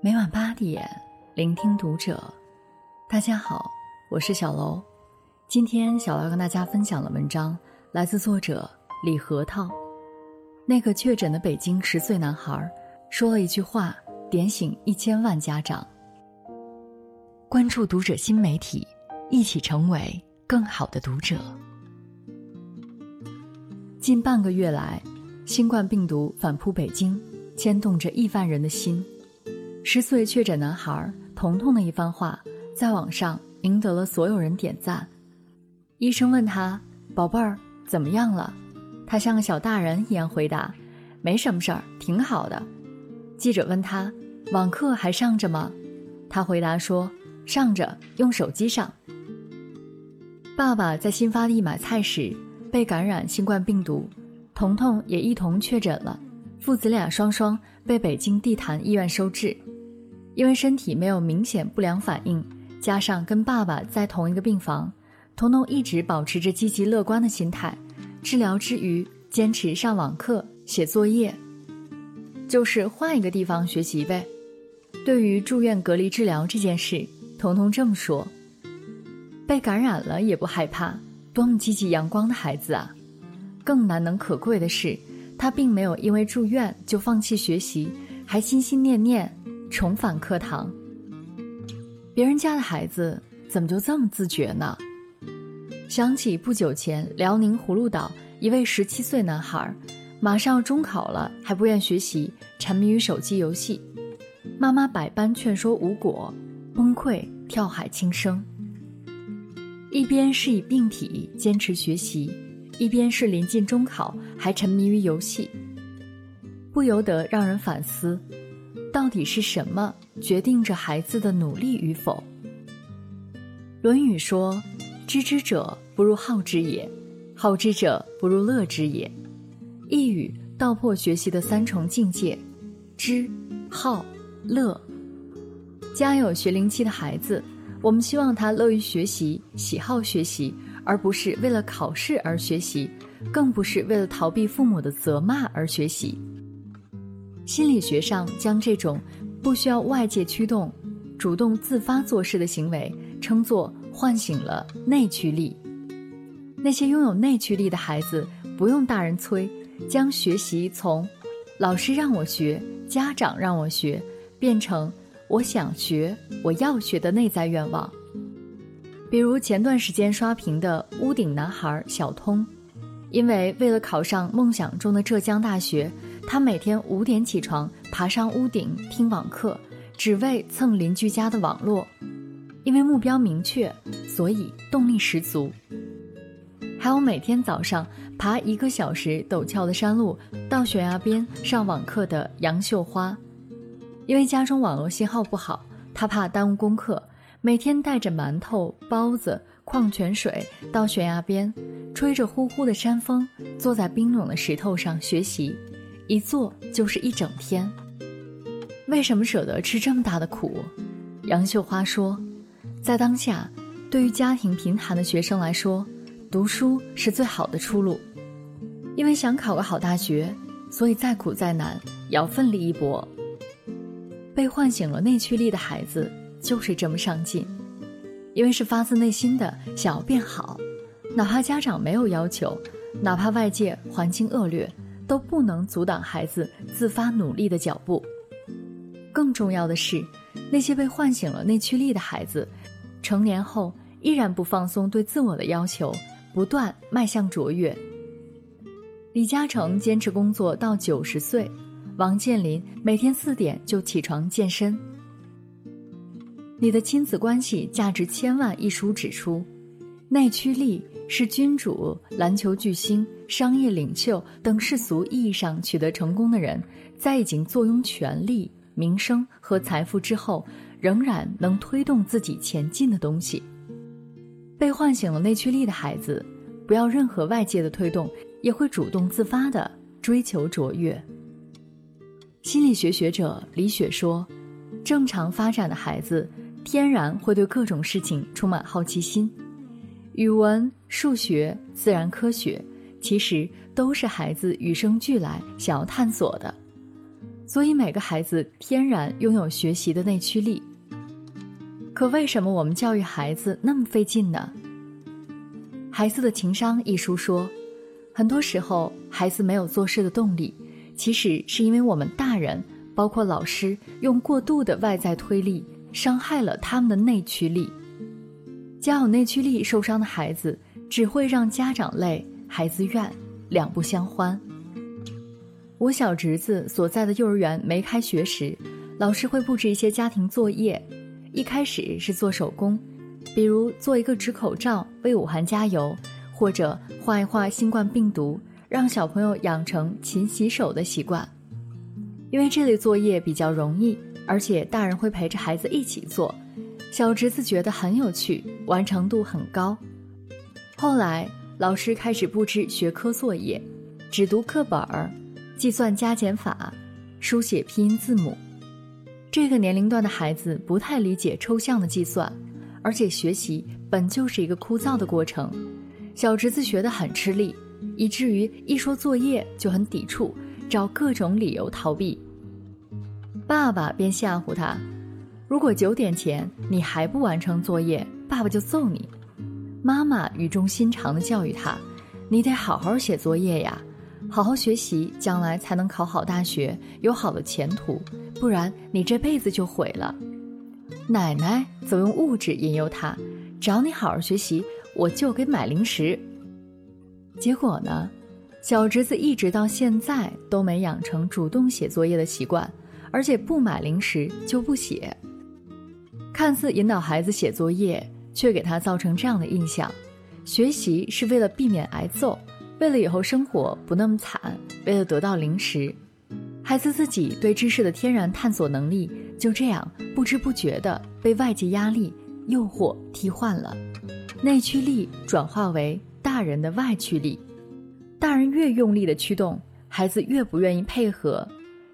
每晚八点，聆听读者。大家好，我是小楼。今天小楼跟大家分享的文章来自作者李核桃。那个确诊的北京十岁男孩说了一句话，点醒一千万家长。关注读者新媒体，一起成为更好的读者。近半个月来，新冠病毒反扑北京，牵动着亿万人的心。十岁确诊男孩彤彤的一番话，在网上赢得了所有人点赞。医生问他：“宝贝儿，怎么样了？”他像个小大人一样回答：“没什么事儿，挺好的。”记者问他：“网课还上着吗？”他回答说：“上着，用手机上。”爸爸在新发地买菜时被感染新冠病毒，彤彤也一同确诊了，父子俩双双被北京地坛医院收治。因为身体没有明显不良反应，加上跟爸爸在同一个病房，彤彤一直保持着积极乐观的心态。治疗之余，坚持上网课、写作业，就是换一个地方学习呗。对于住院隔离治疗这件事，彤彤这么说：“被感染了也不害怕，多么积极阳光的孩子啊！更难能可贵的是，他并没有因为住院就放弃学习，还心心念念。”重返课堂，别人家的孩子怎么就这么自觉呢？想起不久前辽宁葫芦岛一位十七岁男孩，马上要中考了还不愿学习，沉迷于手机游戏，妈妈百般劝说无果，崩溃跳海轻生。一边是以病体坚持学习，一边是临近中考还沉迷于游戏，不由得让人反思。到底是什么决定着孩子的努力与否？《论语》说：“知之者不如好之也，好之者不如乐之也。”一语道破学习的三重境界：知、好、乐。家有学龄期的孩子，我们希望他乐于学习，喜好学习，而不是为了考试而学习，更不是为了逃避父母的责骂而学习。心理学上将这种不需要外界驱动、主动自发做事的行为称作唤醒了内驱力。那些拥有内驱力的孩子，不用大人催，将学习从“老师让我学，家长让我学”变成“我想学，我要学”的内在愿望。比如前段时间刷屏的屋顶男孩小通，因为为了考上梦想中的浙江大学。他每天五点起床，爬上屋顶听网课，只为蹭邻居家的网络。因为目标明确，所以动力十足。还有每天早上爬一个小时陡峭的山路到悬崖边上网课的杨秀花，因为家中网络信号不好，他怕耽误功课，每天带着馒头、包子、矿泉水到悬崖边，吹着呼呼的山风，坐在冰冷的石头上学习。一坐就是一整天，为什么舍得吃这么大的苦？杨秀花说，在当下，对于家庭贫寒的学生来说，读书是最好的出路。因为想考个好大学，所以再苦再难也要奋力一搏。被唤醒了内驱力的孩子就是这么上进，因为是发自内心的想要变好，哪怕家长没有要求，哪怕外界环境恶劣。都不能阻挡孩子自发努力的脚步。更重要的是，那些被唤醒了内驱力的孩子，成年后依然不放松对自我的要求，不断迈向卓越。李嘉诚坚持工作到九十岁，王健林每天四点就起床健身。《你的亲子关系价值千万》一书指出，内驱力。是君主、篮球巨星、商业领袖等世俗意义上取得成功的人，在已经坐拥权力、名声和财富之后，仍然能推动自己前进的东西。被唤醒了内驱力的孩子，不要任何外界的推动，也会主动自发的追求卓越。心理学学者李雪说：“正常发展的孩子，天然会对各种事情充满好奇心。”语文、数学、自然科学，其实都是孩子与生俱来想要探索的。所以每个孩子天然拥有学习的内驱力。可为什么我们教育孩子那么费劲呢？《孩子的情商》一书说，很多时候孩子没有做事的动力，其实是因为我们大人，包括老师，用过度的外在推力，伤害了他们的内驱力。家有内驱力受伤的孩子，只会让家长累，孩子怨，两不相欢。我小侄子所在的幼儿园没开学时，老师会布置一些家庭作业。一开始是做手工，比如做一个纸口罩为武汉加油，或者画一画新冠病毒，让小朋友养成勤洗手的习惯。因为这类作业比较容易，而且大人会陪着孩子一起做，小侄子觉得很有趣，完成度很高。后来老师开始布置学科作业，只读课本儿。计算加减法，书写拼音字母，这个年龄段的孩子不太理解抽象的计算，而且学习本就是一个枯燥的过程。小侄子学得很吃力，以至于一说作业就很抵触，找各种理由逃避。爸爸便吓唬他：“如果九点前你还不完成作业，爸爸就揍你。”妈妈语重心长地教育他：“你得好好写作业呀。”好好学习，将来才能考好大学，有好的前途。不然你这辈子就毁了。奶奶则用物质引诱他，只要你好好学习，我就给买零食。结果呢，小侄子一直到现在都没养成主动写作业的习惯，而且不买零食就不写。看似引导孩子写作业，却给他造成这样的印象：学习是为了避免挨揍。为了以后生活不那么惨，为了得到零食，孩子自己对知识的天然探索能力就这样不知不觉地被外界压力、诱惑替换了，内驱力转化为大人的外驱力，大人越用力的驱动，孩子越不愿意配合，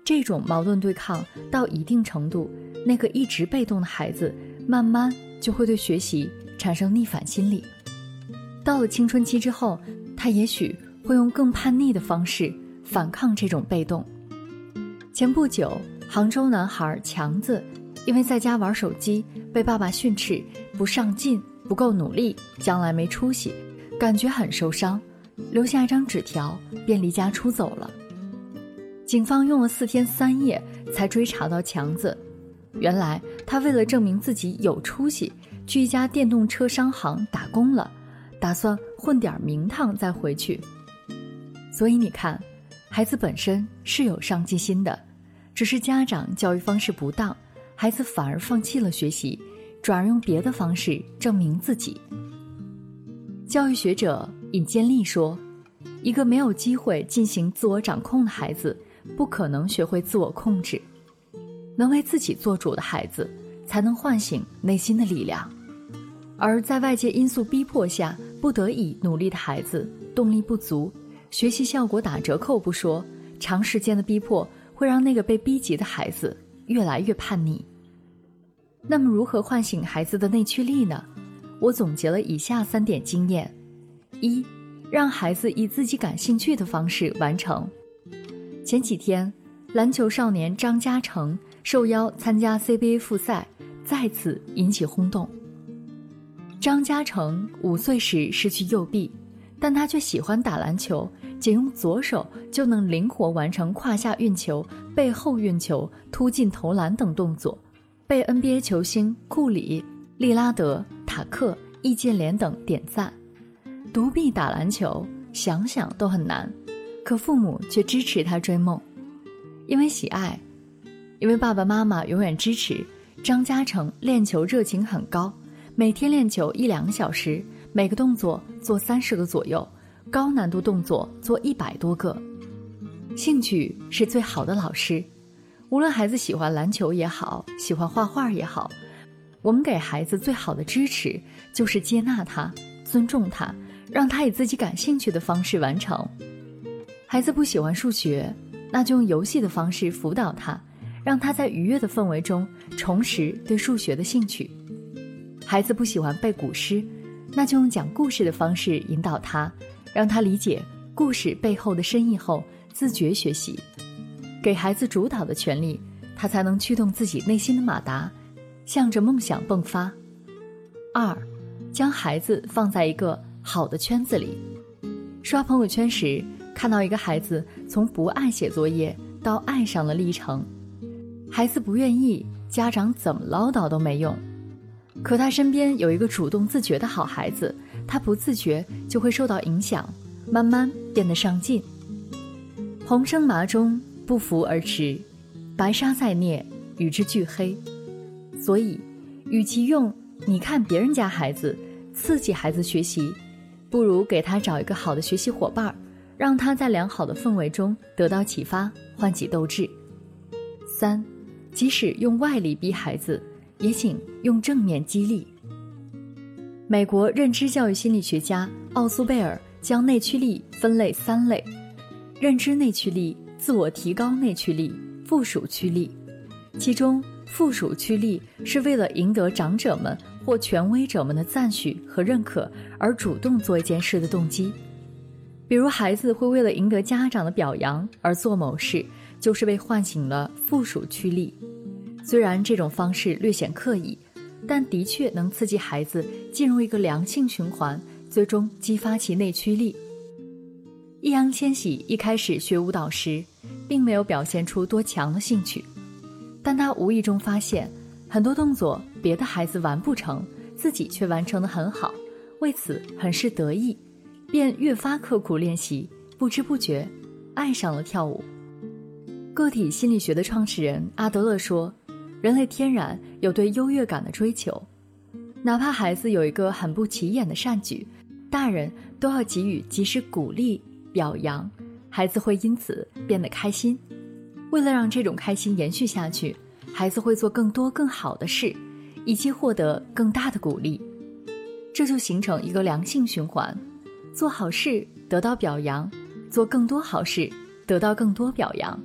这种矛盾对抗到一定程度，那个一直被动的孩子慢慢就会对学习产生逆反心理，到了青春期之后。他也许会用更叛逆的方式反抗这种被动。前不久，杭州男孩强子因为在家玩手机，被爸爸训斥不上进、不够努力，将来没出息，感觉很受伤，留下一张纸条便离家出走了。警方用了四天三夜才追查到强子，原来他为了证明自己有出息，去一家电动车商行打工了。打算混点名堂再回去，所以你看，孩子本身是有上进心的，只是家长教育方式不当，孩子反而放弃了学习，转而用别的方式证明自己。教育学者尹建莉说：“一个没有机会进行自我掌控的孩子，不可能学会自我控制。能为自己做主的孩子，才能唤醒内心的力量。而在外界因素逼迫下。”不得已努力的孩子，动力不足，学习效果打折扣不说，长时间的逼迫会让那个被逼急的孩子越来越叛逆。那么，如何唤醒孩子的内驱力呢？我总结了以下三点经验：一，让孩子以自己感兴趣的方式完成。前几天，篮球少年张家成受邀参加 CBA 复赛，再次引起轰动。张家成五岁时失去右臂，但他却喜欢打篮球，仅用左手就能灵活完成胯下运球、背后运球、突进投篮等动作，被 NBA 球星库里、利拉德、塔克、易建联等点赞。独臂打篮球，想想都很难，可父母却支持他追梦，因为喜爱，因为爸爸妈妈永远支持。张家成练球热情很高。每天练球一两个小时，每个动作做三十个左右，高难度动作做一百多个。兴趣是最好的老师，无论孩子喜欢篮球也好，喜欢画画也好，我们给孩子最好的支持就是接纳他、尊重他，让他以自己感兴趣的方式完成。孩子不喜欢数学，那就用游戏的方式辅导他，让他在愉悦的氛围中重拾对数学的兴趣。孩子不喜欢背古诗，那就用讲故事的方式引导他，让他理解故事背后的深意后，自觉学习。给孩子主导的权利，他才能驱动自己内心的马达，向着梦想迸发。二，将孩子放在一个好的圈子里。刷朋友圈时，看到一个孩子从不爱写作业到爱上了历程。孩子不愿意，家长怎么唠叨都没用。可他身边有一个主动自觉的好孩子，他不自觉就会受到影响，慢慢变得上进。红生麻中，不服而驰，白沙在涅，与之俱黑。所以，与其用你看别人家孩子刺激孩子学习，不如给他找一个好的学习伙伴儿，让他在良好的氛围中得到启发，唤起斗志。三，即使用外力逼孩子。也请用正面激励。美国认知教育心理学家奥苏贝尔将内驱力分类三类：认知内驱力、自我提高内驱力、附属驱力。其中，附属驱力是为了赢得长者们或权威者们的赞许和认可而主动做一件事的动机。比如，孩子会为了赢得家长的表扬而做某事，就是被唤醒了附属驱力。虽然这种方式略显刻意，但的确能刺激孩子进入一个良性循环，最终激发其内驱力。易烊千玺一开始学舞蹈时，并没有表现出多强的兴趣，但他无意中发现很多动作别的孩子完不成，自己却完成的很好，为此很是得意，便越发刻苦练习，不知不觉爱上了跳舞。个体心理学的创始人阿德勒说。人类天然有对优越感的追求，哪怕孩子有一个很不起眼的善举，大人都要给予及时鼓励表扬，孩子会因此变得开心。为了让这种开心延续下去，孩子会做更多更好的事，以期获得更大的鼓励，这就形成一个良性循环：做好事得到表扬，做更多好事得到更多表扬。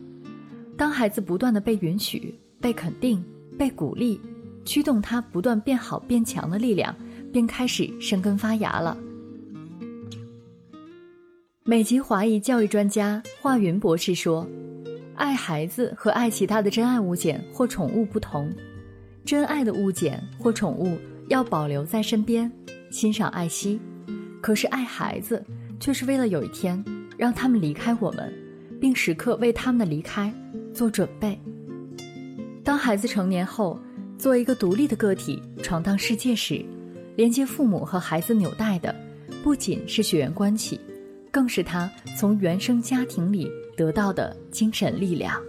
当孩子不断的被允许。被肯定、被鼓励，驱动他不断变好变强的力量，便开始生根发芽了。美籍华裔教育专家华云博士说：“爱孩子和爱其他的真爱物件或宠物不同，真爱的物件或宠物要保留在身边，欣赏爱惜；可是爱孩子，却是为了有一天让他们离开我们，并时刻为他们的离开做准备。”当孩子成年后，作为一个独立的个体闯荡世界时，连接父母和孩子纽带的，不仅是血缘关系，更是他从原生家庭里得到的精神力量。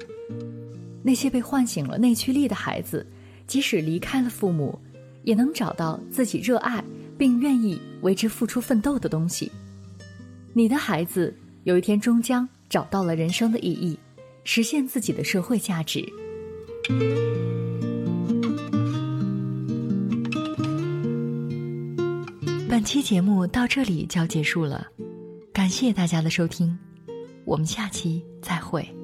那些被唤醒了内驱力的孩子，即使离开了父母，也能找到自己热爱并愿意为之付出奋斗的东西。你的孩子有一天终将找到了人生的意义，实现自己的社会价值。本期节目到这里就要结束了，感谢大家的收听，我们下期再会。